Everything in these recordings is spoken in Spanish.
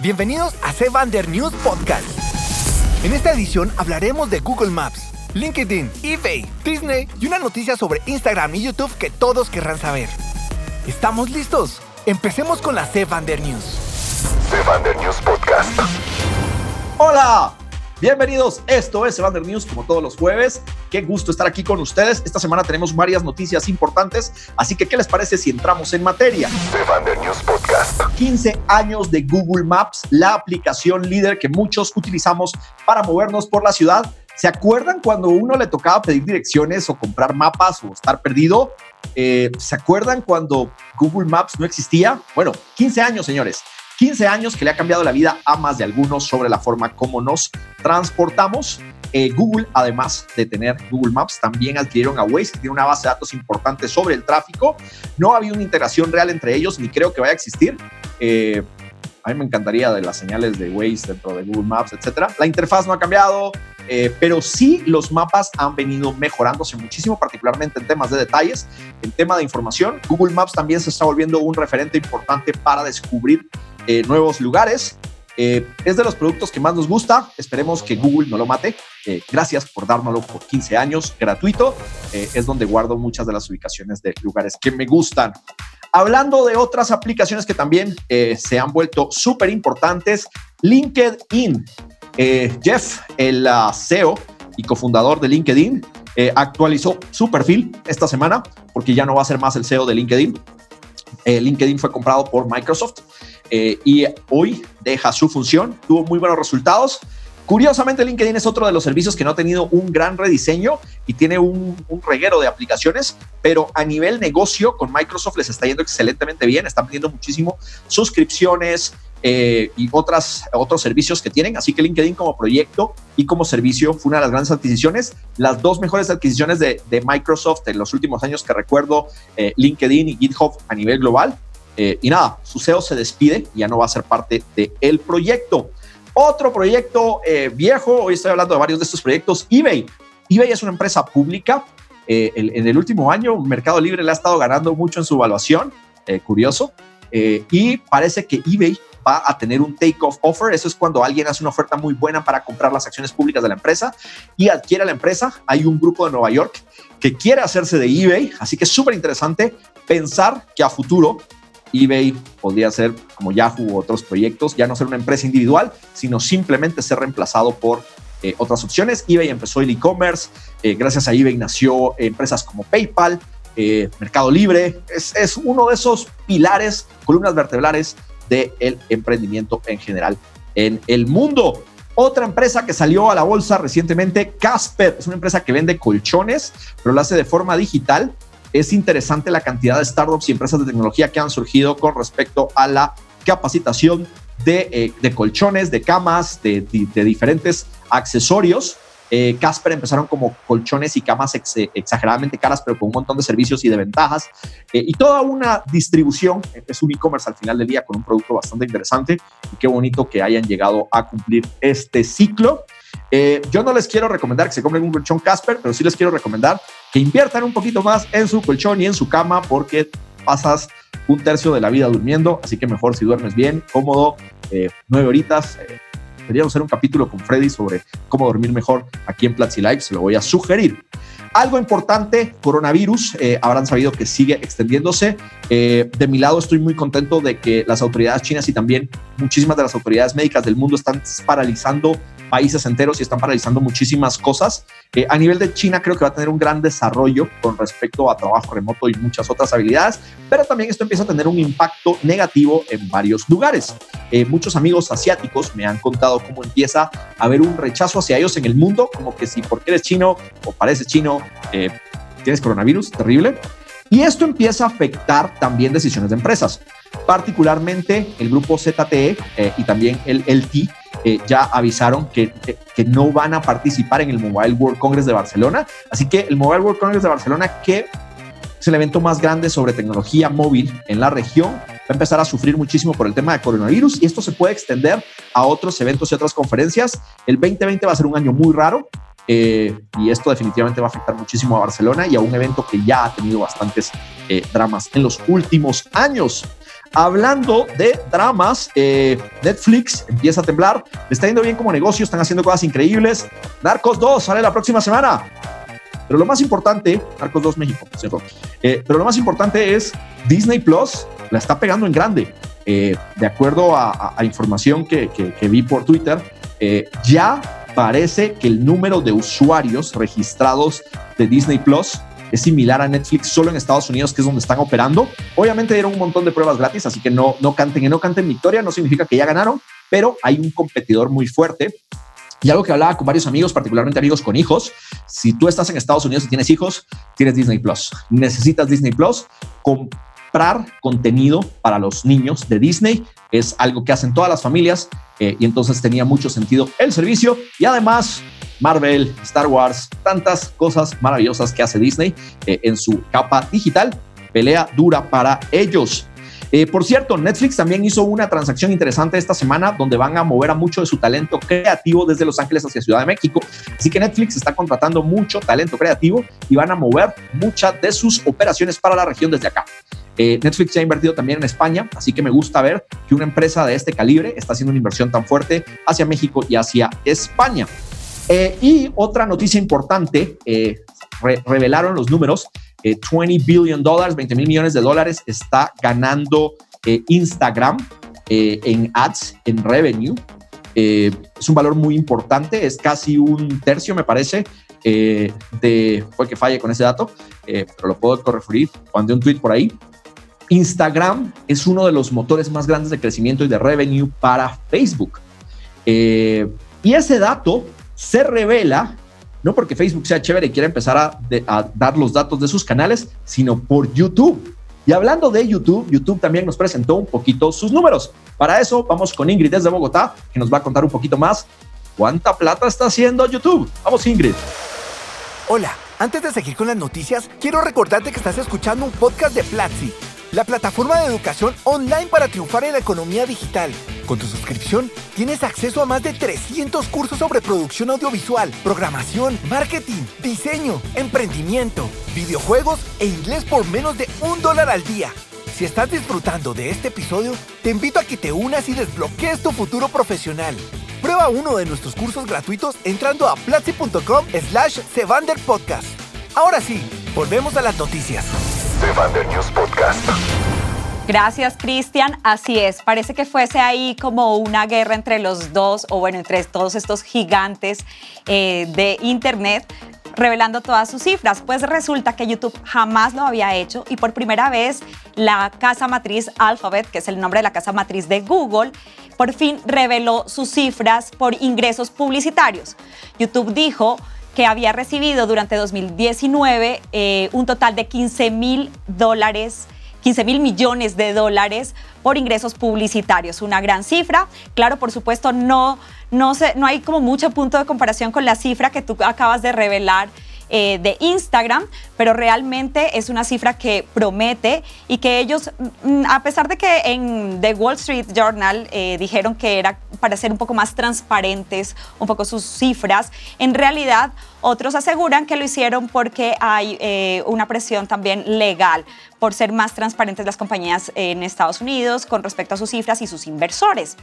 Bienvenidos a Sevander News Podcast. En esta edición hablaremos de Google Maps, LinkedIn, eBay, Disney y una noticia sobre Instagram y YouTube que todos querrán saber. ¿Estamos listos? Empecemos con la Sevander News. Sevander News Podcast. Hola, bienvenidos. Esto es Sevander News como todos los jueves. Qué gusto estar aquí con ustedes. Esta semana tenemos varias noticias importantes, así que ¿qué les parece si entramos en materia? News Podcast. 15 años de Google Maps, la aplicación líder que muchos utilizamos para movernos por la ciudad. ¿Se acuerdan cuando uno le tocaba pedir direcciones o comprar mapas o estar perdido? Eh, ¿Se acuerdan cuando Google Maps no existía? Bueno, 15 años, señores. 15 años que le ha cambiado la vida a más de algunos sobre la forma como nos transportamos. Eh, Google, además de tener Google Maps, también adquirieron a Waze, que tiene una base de datos importante sobre el tráfico. No ha habido una integración real entre ellos, ni creo que vaya a existir. Eh, a mí me encantaría de las señales de Waze dentro de Google Maps, etcétera. La interfaz no ha cambiado, eh, pero sí los mapas han venido mejorándose muchísimo, particularmente en temas de detalles, en tema de información. Google Maps también se está volviendo un referente importante para descubrir nuevos lugares. Eh, es de los productos que más nos gusta. Esperemos que Google no lo mate. Eh, gracias por dármelo por 15 años gratuito. Eh, es donde guardo muchas de las ubicaciones de lugares que me gustan. Hablando de otras aplicaciones que también se han vuelto súper importantes, LinkedIn. Jeff, el uh, CEO y cofundador de LinkedIn, actualizó su perfil esta semana porque ya no va a ser más el CEO de LinkedIn. LinkedIn fue comprado por Microsoft y hoy deja su función. Tuvo muy buenos resultados. Curiosamente, LinkedIn es otro de los servicios que no ha tenido un gran rediseño y tiene un, reguero de aplicaciones, pero a nivel negocio con Microsoft les está yendo excelentemente bien, están pidiendo muchísimo suscripciones eh, y otras, otros servicios que tienen. Así que LinkedIn como proyecto y como servicio fue una de las grandes adquisiciones. Las dos mejores adquisiciones de, Microsoft en los últimos años que recuerdo, eh, LinkedIn y GitHub a nivel global. Eh, y nada, su CEO se despide, ya no va a ser parte del proyecto. Otro proyecto eh, viejo, hoy estoy hablando de varios de estos proyectos, eBay. eBay es una empresa pública. Eh, en el último año, Mercado Libre le ha estado ganando mucho en su evaluación, curioso, y parece que eBay va a tener un take-off offer. Eso es cuando alguien hace una oferta muy buena para comprar las acciones públicas de la empresa y adquiere la empresa. Hay un grupo de Nueva York que quiere hacerse de eBay, así que es súper interesante pensar que a futuro eBay podría ser como Yahoo u otros proyectos, ya no ser una empresa individual, sino simplemente ser reemplazado por eh, otras opciones. eBay empezó el e-commerce, eh, gracias a eBay nació empresas como PayPal, eh, Mercado Libre, es, es, uno de esos pilares, columnas vertebrales del emprendimiento en general en el mundo. Otra empresa que salió a la bolsa recientemente, Casper, es una empresa que vende colchones, pero lo hace de forma digital es interesante la cantidad de startups y empresas de tecnología que han surgido con respecto a la capacitación de, eh, colchones, de camas, de, diferentes accesorios. Eh, Casper empezaron como colchones y camas exageradamente caras, pero con un montón de servicios y de ventajas. Eh, y toda una distribución, es un e-commerce al final del día con un producto bastante interesante. Y qué bonito que hayan llegado a cumplir este ciclo. yo no les quiero recomendar que se compren un colchón Casper, pero sí les quiero recomendar que inviertan un poquito más en su colchón y en su cama porque pasas un tercio de la vida durmiendo, así que mejor si duermes bien, cómodo, eh, nueve horitas. Eh, hacer un capítulo con Freddy sobre cómo dormir mejor aquí en Platzi Live, se lo voy a sugerir. Algo importante, coronavirus, eh, habrán sabido que sigue extendiéndose. Eh, de mi lado estoy muy contento de que las autoridades chinas y también muchísimas de las autoridades médicas del mundo están paralizando países enteros y están paralizando muchísimas cosas. Eh, a nivel de China creo que va a tener un gran desarrollo con respecto a trabajo remoto y muchas otras habilidades, pero también esto empieza a tener un impacto negativo en varios lugares. Eh, muchos amigos asiáticos me han contado cómo empieza a haber un rechazo hacia ellos en el mundo, como que si porque eres chino o pareces chino, eh, tienes coronavirus, terrible. Y esto empieza a afectar también decisiones de empresas, particularmente el grupo ZTE y también el LT eh, ya avisaron que, que, no van a participar en el Mobile World Congress de Barcelona. Así que el Mobile World Congress de Barcelona, que es el evento más grande sobre tecnología móvil en la región, va a empezar a sufrir muchísimo por el tema de coronavirus y esto se puede extender a otros eventos y otras conferencias. El 2020 va a ser un año muy raro. Eh, y esto definitivamente va a afectar muchísimo a Barcelona y a un evento que ya ha tenido bastantes eh, dramas en los últimos años. Hablando de dramas, eh, Netflix empieza a temblar, le está yendo bien como negocio, están haciendo cosas increíbles. Narcos 2 sale la próxima semana. Pero lo más importante, Narcos 2 México, cierto. Eh, pero lo más importante es Disney Plus la está pegando en grande. Eh, de acuerdo a, información que, vi por Twitter, ya parece que el número de usuarios registrados de Disney Plus es similar a Netflix solo en Estados Unidos, que es donde están operando. Obviamente dieron un montón de pruebas gratis, así que no, no canten y no canten victoria, no significa que ya ganaron, pero hay un competidor muy fuerte. Y algo que hablaba con varios amigos, particularmente amigos con hijos, si tú estás en Estados Unidos y tienes hijos, tienes Disney Plus. Necesitas Disney Plus. Comprar contenido para los niños de Disney es algo que hacen todas las familias eh, y entonces tenía mucho sentido el servicio y además Marvel, Star Wars, tantas cosas maravillosas que hace Disney eh, en su capa digital. Pelea dura para ellos. Eh, por cierto, Netflix también hizo una transacción interesante esta semana donde van a mover a mucho de su talento creativo desde Los Ángeles hacia Ciudad de México. Así que Netflix está contratando mucho talento creativo y van a mover muchas de sus operaciones para la región desde acá. Eh, Netflix se ha invertido también en España, así que me gusta ver que una empresa de este calibre está haciendo una inversión tan fuerte hacia México y hacia España. Eh, y otra noticia importante, eh, revelaron los números, 20 billion dólares, 20 mil millones de dólares está ganando Instagram en ads, en revenue. es un valor muy importante, es casi un tercio, me parece, de, fue que falle con ese dato, pero lo puedo corregir, mandé un tweet por ahí, Instagram es uno de los motores más grandes de crecimiento y de revenue para Facebook. Eh, y ese dato se revela no porque Facebook sea chévere y quiera empezar a, dar los datos de sus canales, sino por YouTube. Y hablando de YouTube, YouTube también nos presentó un poquito sus números. Para eso vamos con Ingrid desde Bogotá, que nos va a contar un poquito más cuánta plata está haciendo YouTube. Vamos Ingrid. Hola, antes de seguir con las noticias, quiero recordarte que estás escuchando un podcast de Platzi la plataforma de educación online para triunfar en la economía digital. Con tu suscripción tienes acceso a más de 300 cursos sobre producción audiovisual, programación, marketing, diseño, emprendimiento, videojuegos e inglés por menos de un dólar al día. Si estás disfrutando de este episodio, te invito a que te unas y desbloquees tu futuro profesional. Prueba uno de nuestros cursos gratuitos entrando a platzi.com slash Podcast. Ahora sí, volvemos a las noticias. News Podcast. Gracias, Cristian. Así es, parece que fuese ahí como una guerra entre los dos, o bueno, entre todos estos gigantes eh, de Internet revelando todas sus cifras. Pues resulta que YouTube jamás lo había hecho y por primera vez la casa matriz Alphabet, que es el nombre de la casa matriz de Google, por fin reveló sus cifras por ingresos publicitarios. YouTube dijo que había recibido durante 2019 eh, un total de 15 mil dólares 15 mil millones de dólares por ingresos publicitarios, una gran cifra. Claro, por supuesto, no, no, se, no hay como mucho punto de comparación con la cifra que tú acabas de revelar eh, de Instagram, pero realmente es una cifra que promete y que ellos, mm, a pesar de que en The Wall Street Journal eh, dijeron que era para ser un poco más transparentes, un poco sus cifras, en realidad otros aseguran que lo hicieron porque hay eh, una presión también legal por ser más transparentes las compañías en Estados Unidos con respecto a sus cifras y sus inversores.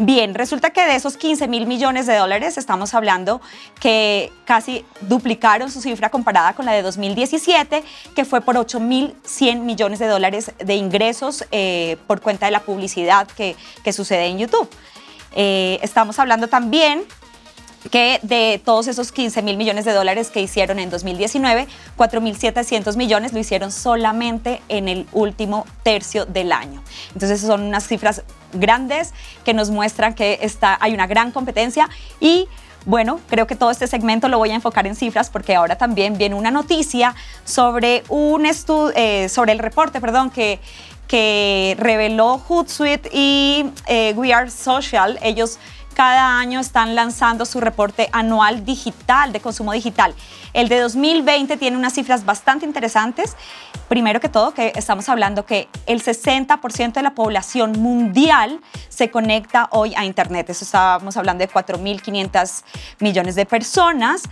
Bien, resulta que de esos 15 mil millones de dólares estamos hablando que casi duplicaron su cifra comparada con la de 2017, que fue por 8 mil 100 millones de dólares de ingresos eh, por cuenta de la publicidad que, que sucede en YouTube. Eh, estamos hablando también que de todos esos 15 mil millones de dólares que hicieron en 2019, 4.700 millones lo hicieron solamente en el último tercio del año. Entonces son unas cifras grandes que nos muestran que está, hay una gran competencia y bueno, creo que todo este segmento lo voy a enfocar en cifras porque ahora también viene una noticia sobre un eh, sobre el reporte, perdón, que que reveló Hootsuite y eh, We Are Social. Ellos cada año están lanzando su reporte anual digital de consumo digital. El de 2020 tiene unas cifras bastante interesantes. Primero que todo, que estamos hablando que el 60% de la población mundial se conecta hoy a Internet. Eso estábamos hablando de 4.500 millones de personas.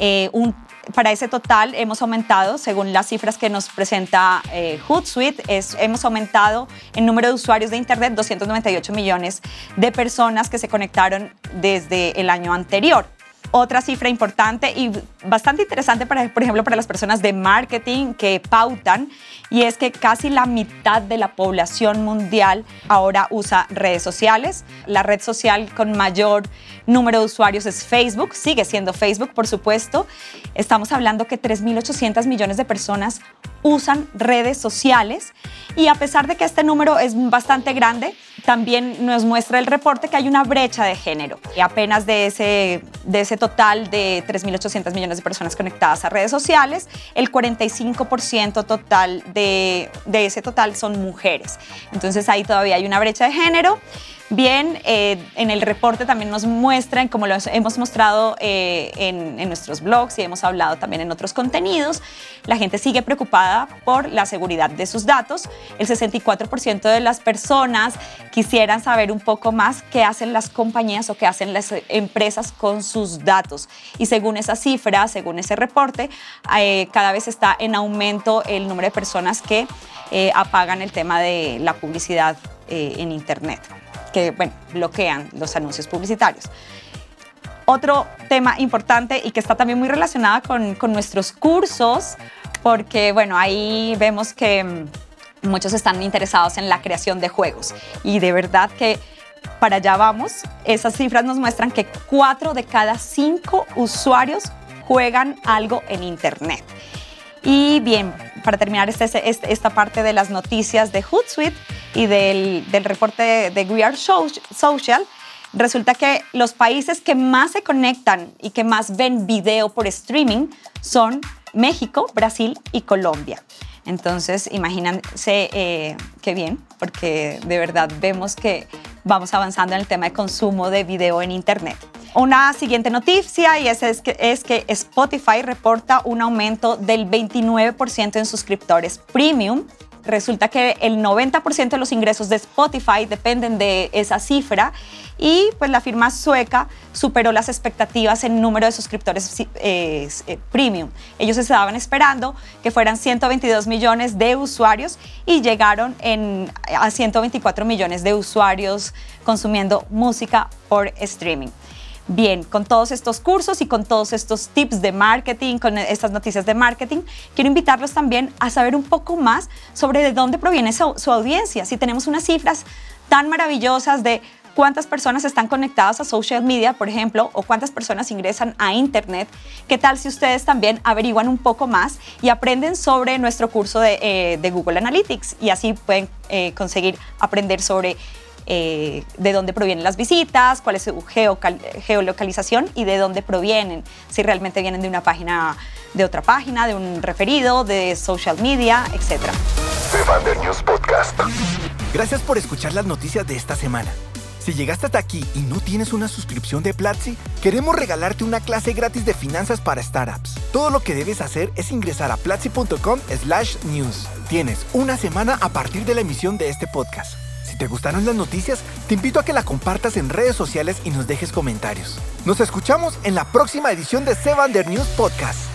Eh, un para ese total hemos aumentado, según las cifras que nos presenta eh, Hootsuite, hemos aumentado el número de usuarios de Internet 298 millones de personas que se conectaron desde el año anterior. Otra cifra importante y bastante interesante, para, por ejemplo, para las personas de marketing que pautan, y es que casi la mitad de la población mundial ahora usa redes sociales. La red social con mayor número de usuarios es Facebook, sigue siendo Facebook, por supuesto. Estamos hablando que 3.800 millones de personas usan redes sociales y a pesar de que este número es bastante grande, también nos muestra el reporte que hay una brecha de género. Y apenas de ese, de ese total de 3.800 millones de personas conectadas a redes sociales, el 45% total de, de ese total son mujeres. Entonces ahí todavía hay una brecha de género. Bien, eh, en el reporte también nos muestran, como lo hemos mostrado eh, en, nuestros blogs y hemos hablado también en otros contenidos, la gente sigue preocupada por la seguridad de sus datos. El 64% de las personas quisieran saber un poco más qué hacen las compañías o qué hacen las empresas con sus datos. Y según esa cifra, según ese reporte, eh, cada vez está en aumento el número de personas que apagan el tema de la publicidad en Internet que bueno, bloquean los anuncios publicitarios. Otro tema importante y que está también muy relacionado con, con nuestros cursos, porque bueno, ahí vemos que mm, muchos están interesados en la creación de juegos y de verdad que para allá vamos. Esas cifras nos muestran que cuatro de cada cinco usuarios juegan algo en Internet. Y bien, para terminar este, este, esta parte de las noticias de Hootsuite y del, del reporte de We Are Social, resulta que los países que más se conectan y que más ven video por streaming son México, Brasil y Colombia. Entonces, imagínense eh, qué bien, porque de verdad vemos que vamos avanzando en el tema de consumo de video en Internet. Una siguiente noticia y es, es, que, es que Spotify reporta un aumento del 29% en suscriptores premium resulta que el 90% de los ingresos de Spotify dependen de esa cifra y pues la firma sueca superó las expectativas en número de suscriptores eh, premium. Ellos estaban esperando que fueran 122 millones de usuarios y llegaron en, a 124 millones de usuarios consumiendo música por streaming. Bien, con todos estos cursos y con todos estos tips de marketing, con estas noticias de marketing, quiero invitarlos también a saber un poco más sobre de dónde proviene su, audiencia. Si tenemos unas cifras tan maravillosas de cuántas personas están conectadas a social media, por ejemplo, o cuántas personas ingresan a Internet. ¿Qué tal si ustedes también averiguan un poco más y aprenden sobre nuestro curso de, eh, Google Analytics? Y así pueden eh, conseguir aprender sobre eh, de dónde provienen las visitas, cuál es su geolocalización y de dónde provienen, si realmente vienen de una página, de otra página, de un referido, de social media, etc. News Podcast. Gracias por escuchar las noticias de esta semana. Si llegaste hasta aquí y no tienes una suscripción de Platzi, queremos regalarte una clase gratis de finanzas para startups. Todo lo que debes hacer es ingresar a platzi.com slash news. Tienes una semana a partir de la emisión de este podcast. Si te gustaron las noticias, te invito a que la compartas en redes sociales y nos dejes comentarios. Nos escuchamos en la próxima edición de Sevander News Podcast.